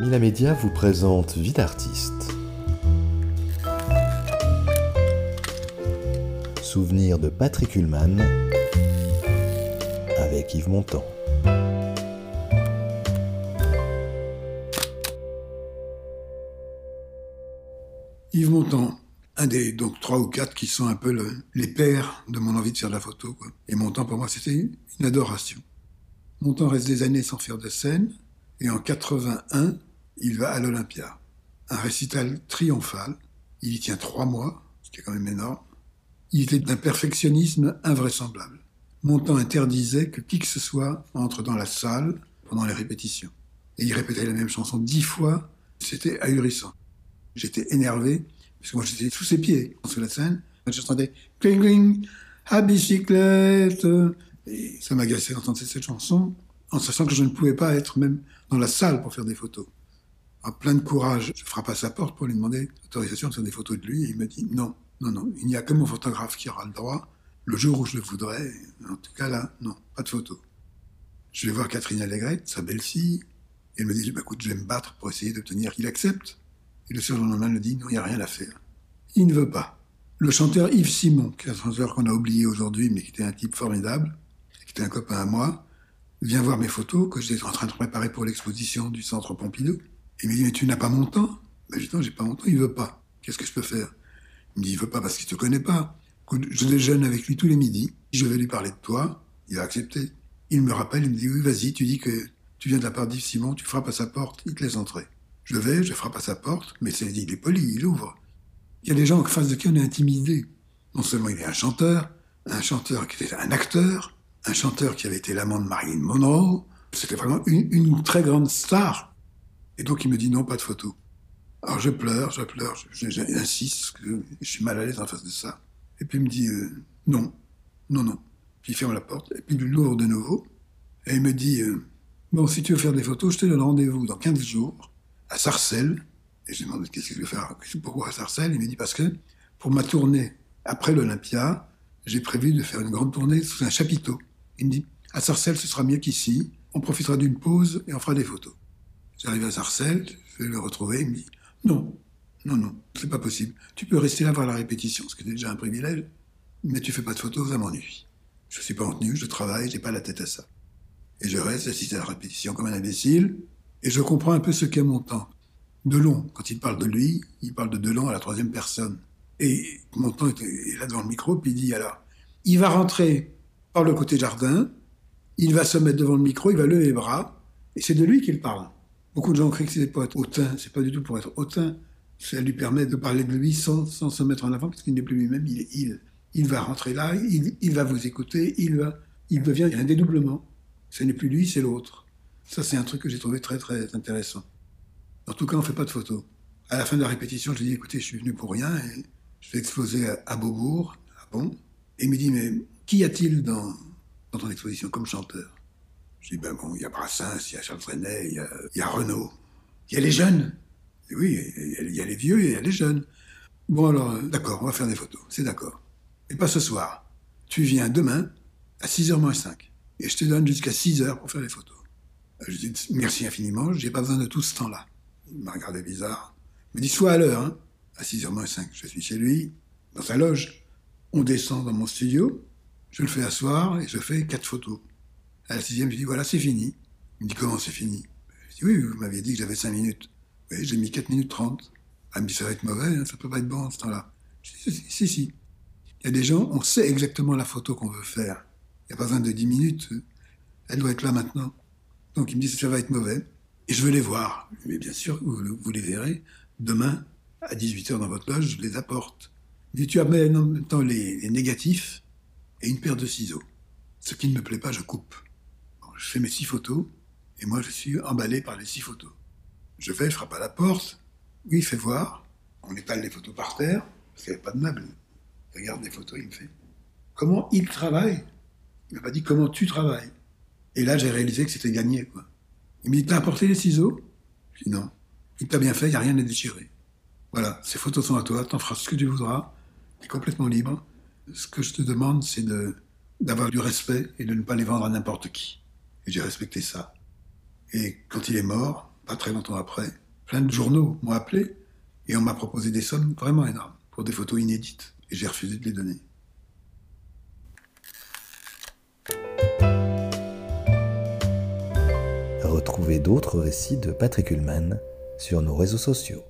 Mila Media vous présente Vie d'artiste. Souvenir de Patrick Ullmann avec Yves Montand. Yves Montand, un des donc trois ou quatre qui sont un peu le- les pères de mon envie de faire de la photo. Et Montand, pour moi, c'était une adoration. Montand reste des années sans faire de scène, et en 81, il va à l'Olympia. Un récital triomphal. Il y tient trois mois, ce qui est quand même énorme. Il était d'un perfectionnisme invraisemblable. Montand interdisait que qui que ce soit entre dans la salle pendant les répétitions. Et il répétait la même chanson dix fois. C'était ahurissant. J'étais énervé, parce que moi j'étais sous ses pieds, sous la scène. Je chantais Cling Cling, à bicyclette. Et ça m'agaçait d'entendre cette chanson, en sachant que je ne pouvais pas être même dans la salle pour faire des photos. En plein de courage, je frappe à sa porte pour lui demander l'autorisation de faire des photos de lui, et il me dit non, non, non, il n'y a que mon photographe qui aura le droit. Le jour où je le voudrais, en tout cas là, non, pas de photos. Je vais voir Catherine Allegret, sa belle-fille, et elle me dit, bah, écoute, je vais me battre pour essayer d'obtenir qu'il accepte. Et le surlendemain me dit, non, il n'y a rien à faire. Il ne veut pas. Le chanteur Yves Simon, qui est un chanteur qu'on a oublié aujourd'hui, mais qui était un type formidable, qui était un copain à moi, vient voir mes photos que j'étais en train de préparer pour l'exposition du Centre Pompidou. Il me dit, mais tu n'as pas mon temps Ben, je dis, non, j'ai pas mon temps, il veut pas. Qu'est-ce que je peux faire? Il me dit, il veut pas parce qu'il te connaît pas. Je déjeune avec lui tous les midis, je vais lui parler de toi, il va accepter. Il me rappelle, il me dit, oui, vas-y, tu dis que tu viens de la part d'Yves Simon, tu frappes à sa porte, il te laisse entrer. Je vais, je frappe à sa porte, mais c'est, il est poli, il ouvre. Il y a des gens en face de qui on est intimidé. Non seulement il est un chanteur, un chanteur qui était un acteur, un chanteur qui avait été l'amant de Marilyn Monroe. C'était vraiment une très grande star. Et donc il me dit non, pas de photo. Alors je pleure, je pleure, je- je- j'insiste, que je suis mal à l'aise en face de ça. Et puis il me dit euh, non, non, non. Puis il ferme la porte, et puis il l'ouvre de nouveau. Et il me dit euh, bon, si tu veux faire des photos, je te donne rendez-vous dans 15 jours à Sarcelles. Et je lui demande qu'est-ce que je vais faire, pourquoi à Sarcelles? Il me dit parce que pour ma tournée après l'Olympia, j'ai prévu de faire une grande tournée sous un chapiteau. Il me dit à Sarcelles, ce sera mieux qu'ici. On profitera d'une pause et on fera des photos. J'arrive à Sarcelles, je vais le retrouver, il me dit non, non, non, c'est pas possible. Tu peux rester là voir la répétition, ce qui est déjà un privilège, mais tu fais pas de photos, ça m'ennuie. Je suis pas en tenue, je travaille, j'ai pas la tête à ça. Et je reste assis à la répétition comme un imbécile, et je comprends un peu ce qu'est mon temps. Delon, quand il parle de lui, il parle de Delon à la troisième personne. Et mon temps est est là devant le micro, puis il dit alors, il va rentrer par le côté jardin, il va se mettre devant le micro, il va lever les bras, et c'est de lui qu'il parle. Beaucoup de gens crient que c'est pour être hautain, c'est pas du tout pour être hautain. Ça lui permet de parler de lui sans, se mettre en avant, parce qu'il n'est plus lui-même, il est il. Il va rentrer là, il, va vous écouter, il va, il devient un dédoublement. Ce n'est plus lui, c'est l'autre. Ça, c'est un truc que j'ai trouvé très, très intéressant. En tout cas, on fait pas de photos. À la fin de la répétition, je lui dis, écoutez, je suis venu pour rien, je vais exploser à, à Beaubourg. Ah bon Et il me dit, mais qui a-t-il dans, dans ton exposition comme chanteur? Je dis, ben bon, il y a Brassens, il y a Charles Trenet, il y a, y a Renaud. Il y a les jeunes. Oui, il y a- les vieux et il y a les jeunes. Bon alors, euh, d'accord, on va faire des photos, c'est d'accord. Et pas ce soir. Tu viens demain à 6h moins 5. Et je te donne jusqu'à 6h pour faire les photos. Je dis merci infiniment, j'ai pas besoin de tout ce temps-là. Il m'a regardé bizarre. Il me dit sois à l'heure, hein. À 6h moins 5, je suis chez lui, dans sa loge. On descend dans mon studio, je le fais asseoir et je fais quatre photos. À la sixième, je dis voilà, c'est fini. Il me dit comment c'est fini? Je dis oui, vous m'aviez dit que j'avais 5 minutes. Oui, j'ai mis 4 minutes 30. Elle me dit ça va être mauvais, hein, ça peut pas être bon en ce temps-là. Je dis si, si. Il y a des gens, on sait exactement la photo qu'on veut faire. Il n'y a pas besoin de 10 minutes. Elle doit être là maintenant. Donc il me dit ça va être mauvais. Et je veux les voir. Mais bien sûr, vous, les verrez. Demain, à 18h dans votre loge, je les apporte. Il me dit tu amènes en même temps les négatifs et une paire de ciseaux. Ce qui ne me plaît pas, je coupe. Je fais mes six photos et moi je suis emballé par les six photos. Je vais, je frappe à la porte. Oui, fais voir. On étale les photos par terre parce qu'il n'y avait pas de meubles. Il regarde les photos, il me fait comment il travaille? Il m'a pas dit comment tu travailles. Et là, j'ai réalisé que c'était gagné. Il me dit, t'as apporté les ciseaux? Je dis non. Il t'a bien fait, il n'y a rien à déchirer. Voilà, ces photos sont à toi, t'en feras ce que tu voudras, tu es complètement libre. Ce que je te demande, c'est de, d'avoir du respect et de ne pas les vendre à n'importe qui. Et j'ai respecté ça. Et quand il est mort, pas très longtemps après, plein de journaux m'ont appelé et on m'a proposé des sommes vraiment énormes pour des photos inédites. Et j'ai refusé de les donner. Retrouvez d'autres récits de Patrick Ullmann sur nos réseaux sociaux.